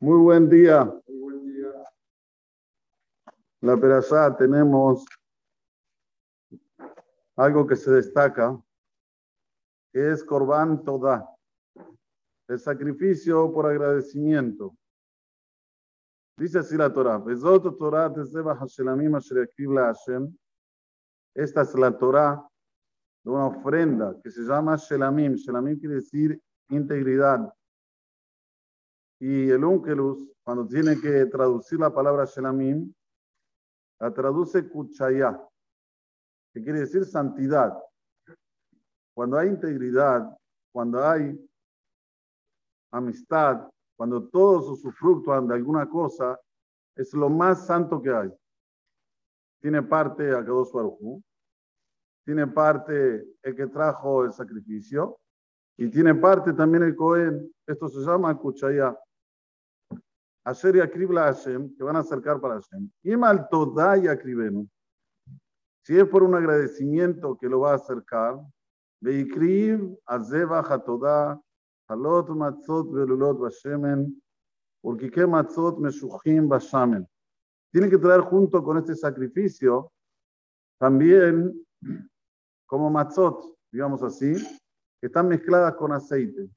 Muy buen día. Muy buen día. La perashá tenemos algo que se destaca, que es Corban Toda, el sacrificio por agradecimiento. Dice así la Torah, "Bezot Torah tezeva hashelamim asher yakriv la Hashem". Esta es la Torah de una ofrenda que se llama Shelamim. Shelamim quiere decir integridad. Y el Unkelus, cuando tiene que traducir la palabra Shelamim, la traduce Kuchaya, que quiere decir santidad. Cuando hay integridad, cuando hay amistad, cuando todos usufructúan de alguna cosa, es lo más santo que hay. Tiene parte a Kadosh Baruj tiene parte el que trajo el sacrificio y tiene parte también el Cohen. Esto se llama Kuchaya. Asher y Akribla Hashem, que van a acercar para Hashem. Y mal toda y akribenu. Si es por un agradecimiento que lo va a acercar, Veikrib, Azeva, Hatoda, Halot, Matzot, Velulot, Bashemen, que Matzot, Meshuchim, Bashamen. Tiene que traer junto con este sacrificio también como matzot, digamos así, que están mezcladas con aceite.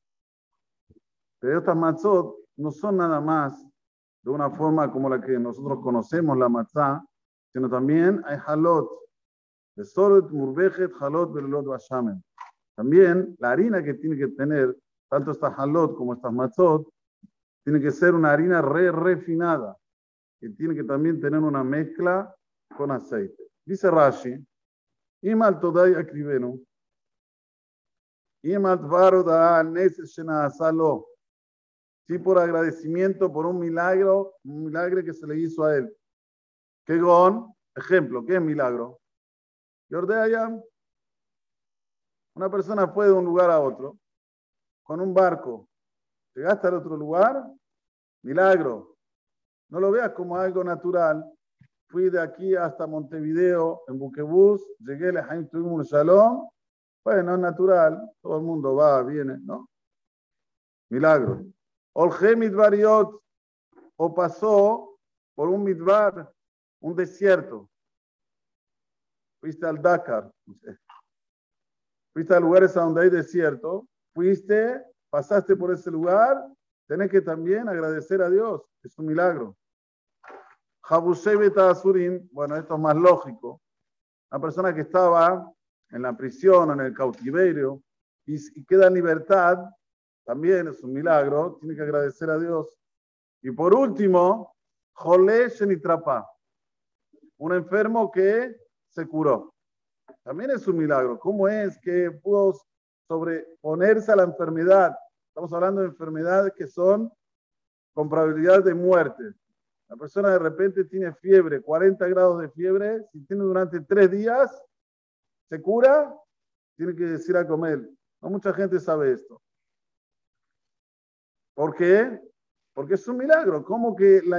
Pero estas matzot no son nada más de una forma como la que nosotros conocemos la matzá, sino también hay halot, de sorot, murbejet, halot, belot, bashamen. También la harina que tiene que tener, tanto esta halot como estas matzot, tiene que ser una harina re refinada, que tiene que también tener una mezcla con aceite. Dice Rashi, Imal todai akribenu. Imal tvaro da salo. Sí, por agradecimiento por un milagro, un milagro que se le hizo a él. Que gon, ejemplo, ¿qué es milagro? Yordea Una persona fue de un lugar a otro con un barco. Llegaste al otro lugar, milagro. No lo veas como algo natural, fui de aquí hasta Montevideo en buquebús, llegué a Jaime un salón, bueno, es natural, todo el mundo va, viene, ¿no? Milagro. Olge Midbariot, o pasó por un Midbar, un desierto. Fuiste al Dakar, fuiste a lugares donde hay desierto, fuiste, pasaste por ese lugar, tenés que también agradecer a Dios, es un milagro bueno, esto es más lógico. Una persona que estaba en la prisión, en el cautiverio, y, queda en libertad, también es un milagro, tiene que agradecer a Dios. Y por último, Jolé Shenitrapa, un enfermo que se curó. También es un milagro. ¿Cómo es que pudo sobreponerse a la enfermedad? Estamos hablando de enfermedades que son con probabilidad de muerte. La persona de repente tiene fiebre, 40 grados de fiebre, si tiene durante tres días, se cura, tiene que decir a comer. No mucha gente sabe esto. ¿Por qué? Porque es un milagro. Como que la,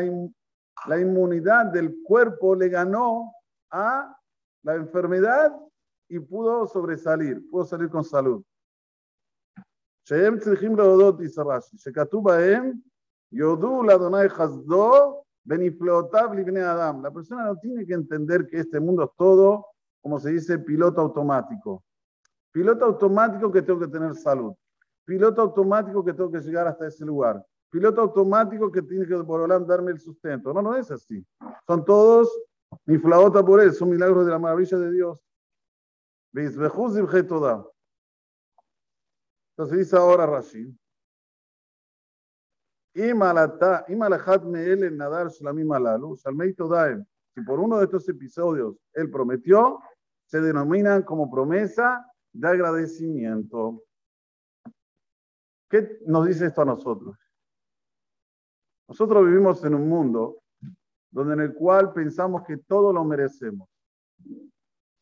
la inmunidad del cuerpo le ganó a la enfermedad y pudo sobresalir, pudo salir con salud. שהם צריכים להודות, dice רש"י, שכתוב בהם, יודו לאדוני חסדו Adam. La persona no tiene que entender que este mundo es todo, como se dice, piloto automático. Piloto automático que tengo que tener salud. Piloto automático que tengo que llegar hasta ese lugar. Piloto automático que tiene que por darme el sustento. No, no es así. Son todos mi flaota por él, son milagros de la maravilla de Dios. Entonces dice ahora Rashid, si por uno de estos episodios él prometió, se denominan como promesa de agradecimiento. ¿Qué nos dice esto a nosotros? Nosotros vivimos en un mundo donde en el cual pensamos que todo lo merecemos.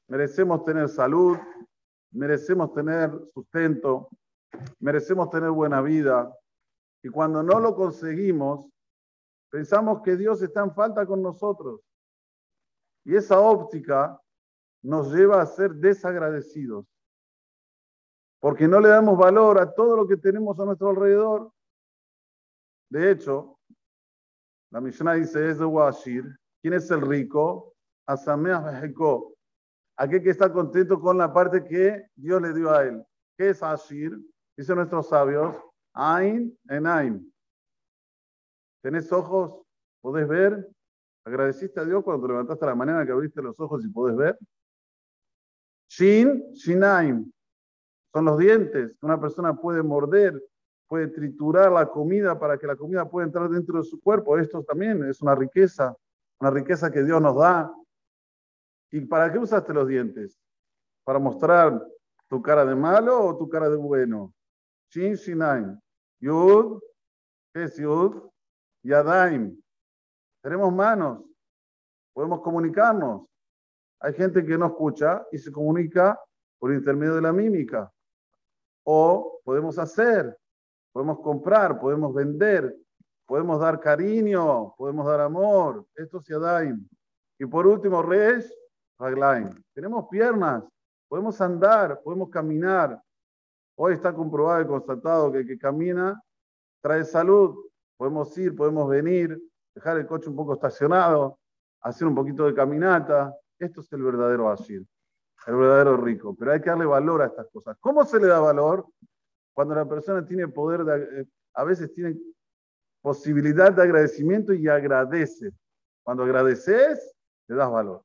Merecemos tener salud, merecemos tener sustento, merecemos tener buena vida, y cuando no lo conseguimos, pensamos que Dios está en falta con nosotros. Y esa óptica nos lleva a ser desagradecidos. Porque no le damos valor a todo lo que tenemos a nuestro alrededor. De hecho, La Mishnah dice, es de Washir. ¿Quién es el rico? Asameach Beheko. Aquel que está contento con la parte que Dios le dio a él. ¿Qué es Ashir? Dicen nuestros sabios, Ain en Ain. ¿Tenés ojos? ¿Podés ver? ¿Agradeciste a Dios cuando te levantaste la mañana que abriste los ojos y podés ver? Shin, Shinaim. Son los dientes una persona puede morder, puede triturar la comida para que la comida pueda entrar dentro de su cuerpo. Esto también es una riqueza, una riqueza que Dios nos da. ¿Y para qué usaste los dientes? ¿Para mostrar tu cara de malo o tu cara de bueno? Shin, Shinaim. Yud, ¿qué es Yud? Yadaim. Tenemos manos, podemos comunicarnos. Hay gente que no escucha y se comunica por intermedio de la mímica. O podemos hacer, podemos comprar, podemos vender, podemos dar cariño, podemos dar amor. Esto es Yadaim. Y por último, Resh, Raglaim. Tenemos piernas, podemos andar, podemos caminar. Hoy está comprobado y constatado que el que camina trae salud. Podemos ir, podemos venir, dejar el coche un poco estacionado, hacer un poquito de caminata. Esto es el verdadero Ashir, el verdadero rico. Pero hay que darle valor a estas cosas. ¿Cómo se le da valor? Cuando la persona tiene poder, de, eh, a veces tiene posibilidad de agradecimiento y agradece. Cuando agradeces, le das valor.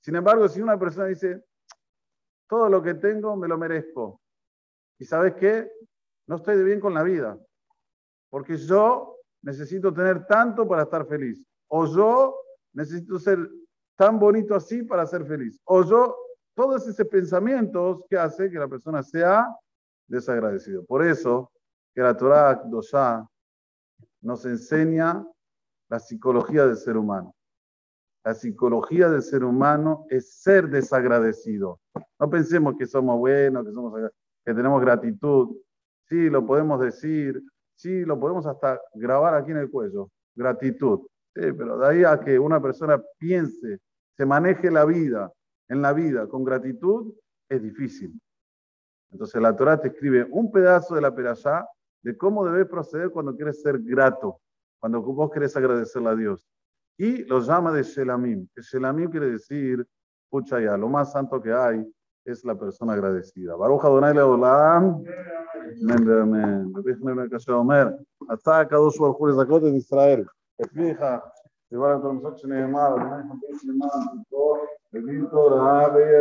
Sin embargo, si una persona dice, todo lo que tengo me lo merezco, y sabes qué, no estoy de bien con la vida, porque yo necesito tener tanto para estar feliz. O yo necesito ser tan bonito así para ser feliz. O yo, todos esos pensamientos que hace que la persona sea desagradecido. Por eso que la Torah Dosha nos enseña la psicología del ser humano. La psicología del ser humano es ser desagradecido. No pensemos que somos buenos, que, somos, tenemos gratitud. Sí, lo podemos decir, Sí, lo podemos hasta grabar aquí en el cuello. Gratitud. Pero de ahí a que una persona piense, se maneje la vida, en la vida con gratitud es difícil. Entonces la Torah te escribe un pedazo de la perashá de cómo debes proceder cuando quieres ser grato, cuando vos querés agradecerle a Dios. Y lo llama de Shelamim, que Shelamim quiere decir, escucha ya, lo más santo que hay es la persona agradecida. Baruja Donai Leolam, hasta Kadosh Baruj Hu Zakot de Israel. Esmija, igual a Torah Mesach Nehemar, Benito ave